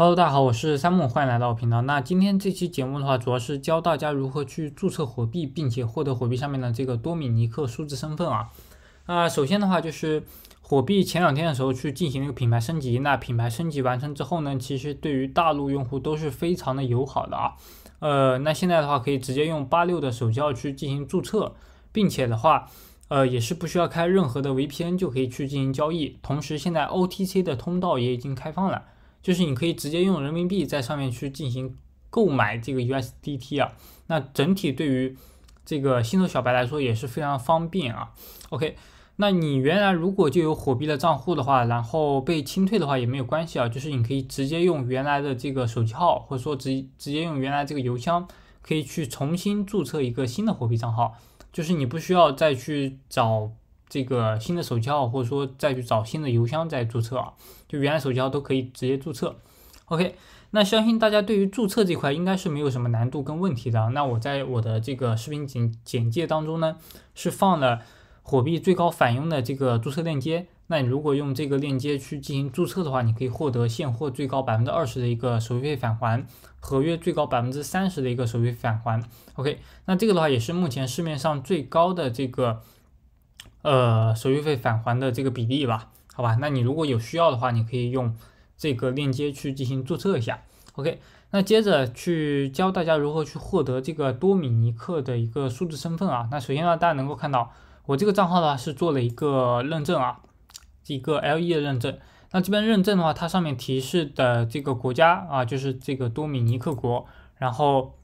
Hello，大家好，我是三木，欢迎来到我频道。那今天这期节目的话，主要是教大家如何去注册火币，并且获得火币上面的这个多米尼克数字身份啊。啊，首先的话就是火币前两天的时候去进行了一个品牌升级，那品牌升级完成之后呢，其实对于大陆用户都是非常的友好的啊。呃，那现在的话可以直接用八六的手机号去进行注册，并且的话，呃，也是不需要开任何的 VPN 就可以去进行交易。同时，现在 OTC 的通道也已经开放了。就是你可以直接用人民币在上面去进行购买这个 USDT 啊，那整体对于这个新手小白来说也是非常方便啊。OK，那你原来如果就有火币的账户的话，然后被清退的话也没有关系啊，就是你可以直接用原来的这个手机号，或者说直直接用原来这个邮箱，可以去重新注册一个新的火币账号，就是你不需要再去找。这个新的手机号，或者说再去找新的邮箱再注册啊，就原来手机号都可以直接注册。OK，那相信大家对于注册这块应该是没有什么难度跟问题的。那我在我的这个视频简简介当中呢，是放了火币最高返佣的这个注册链接。那你如果用这个链接去进行注册的话，你可以获得现货最高百分之二十的一个手续费返还，合约最高百分之三十的一个手续费返还。OK，那这个的话也是目前市面上最高的这个。呃，手续费返还的这个比例吧，好吧，那你如果有需要的话，你可以用这个链接去进行注册一下。OK，那接着去教大家如何去获得这个多米尼克的一个数字身份啊。那首先呢，大家能够看到我这个账号呢是做了一个认证啊，一个 LE 的认证。那这边认证的话，它上面提示的这个国家啊，就是这个多米尼克国，然后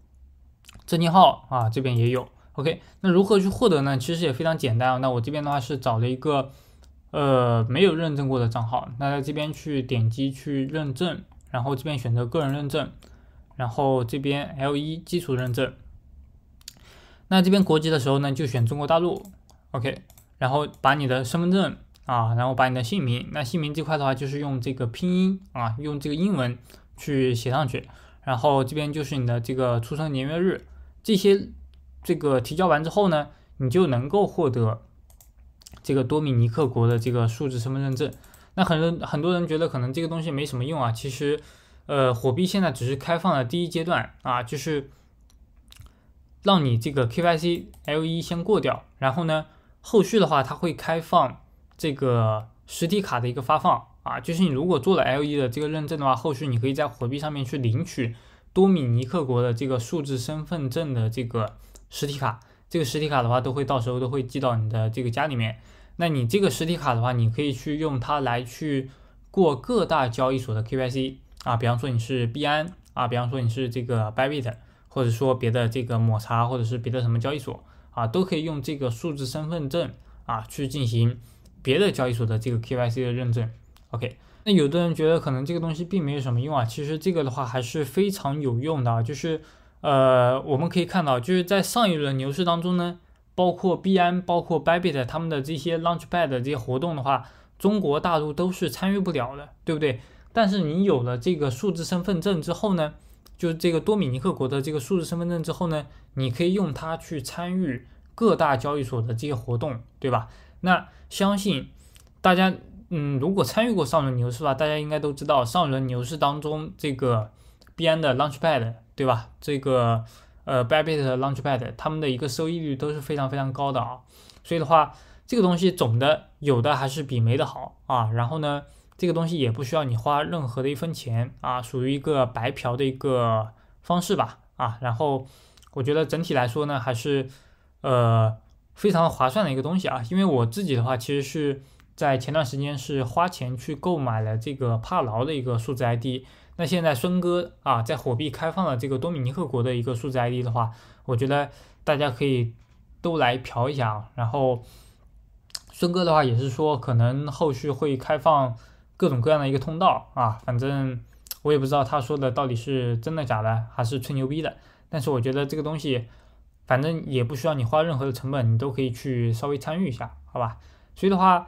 证件号啊这边也有。OK，那如何去获得呢？其实也非常简单啊。那我这边的话是找了一个呃没有认证过的账号，那在这边去点击去认证，然后这边选择个人认证，然后这边 L 一基础认证。那这边国籍的时候呢，就选中国大陆。OK，然后把你的身份证啊，然后把你的姓名，那姓名这块的话就是用这个拼音啊，用这个英文去写上去，然后这边就是你的这个出生年月日这些。这个提交完之后呢，你就能够获得这个多米尼克国的这个数字身份认证。那很多很多人觉得可能这个东西没什么用啊，其实，呃，火币现在只是开放了第一阶段啊，就是让你这个 KYC L 一先过掉，然后呢，后续的话它会开放这个实体卡的一个发放啊，就是你如果做了 L 一的这个认证的话，后续你可以在火币上面去领取多米尼克国的这个数字身份证的这个。实体卡，这个实体卡的话，都会到时候都会寄到你的这个家里面。那你这个实体卡的话，你可以去用它来去过各大交易所的 KYC 啊，比方说你是币安啊，比方说你是这个 Bybit，或者说别的这个抹茶，或者是别的什么交易所啊，都可以用这个数字身份证啊去进行别的交易所的这个 KYC 的认证。OK，那有的人觉得可能这个东西并没有什么用啊，其实这个的话还是非常有用的啊，就是。呃，我们可以看到，就是在上一轮牛市当中呢，包括币安、包括 Bybit 他们的这些 Launchpad 这些活动的话，中国大陆都是参与不了的，对不对？但是你有了这个数字身份证之后呢，就是这个多米尼克国的这个数字身份证之后呢，你可以用它去参与各大交易所的这些活动，对吧？那相信大家，嗯，如果参与过上轮牛市吧，大家应该都知道，上轮牛市当中这个编的 Launchpad。对吧？这个呃，Bybit 的 Launchpad，他们的一个收益率都是非常非常高的啊。所以的话，这个东西总的有的还是比没的好啊。然后呢，这个东西也不需要你花任何的一分钱啊，属于一个白嫖的一个方式吧啊。然后我觉得整体来说呢，还是呃非常划算的一个东西啊。因为我自己的话，其实是在前段时间是花钱去购买了这个帕劳的一个数字 ID。那现在孙哥啊，在火币开放了这个多米尼克国的一个数字 ID 的话，我觉得大家可以都来嫖一下啊。然后孙哥的话也是说，可能后续会开放各种各样的一个通道啊。反正我也不知道他说的到底是真的假的，还是吹牛逼的。但是我觉得这个东西，反正也不需要你花任何的成本，你都可以去稍微参与一下，好吧？所以的话，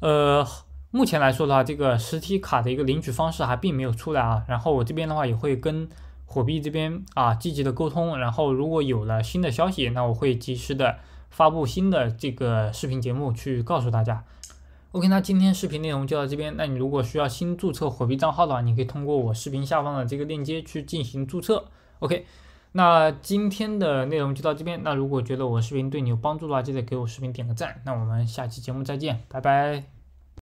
呃。目前来说的话，这个实体卡的一个领取方式还并没有出来啊。然后我这边的话也会跟火币这边啊积极的沟通。然后如果有了新的消息，那我会及时的发布新的这个视频节目去告诉大家。OK，那今天视频内容就到这边。那你如果需要新注册火币账号的话，你可以通过我视频下方的这个链接去进行注册。OK，那今天的内容就到这边。那如果觉得我视频对你有帮助的话，记得给我视频点个赞。那我们下期节目再见，拜拜。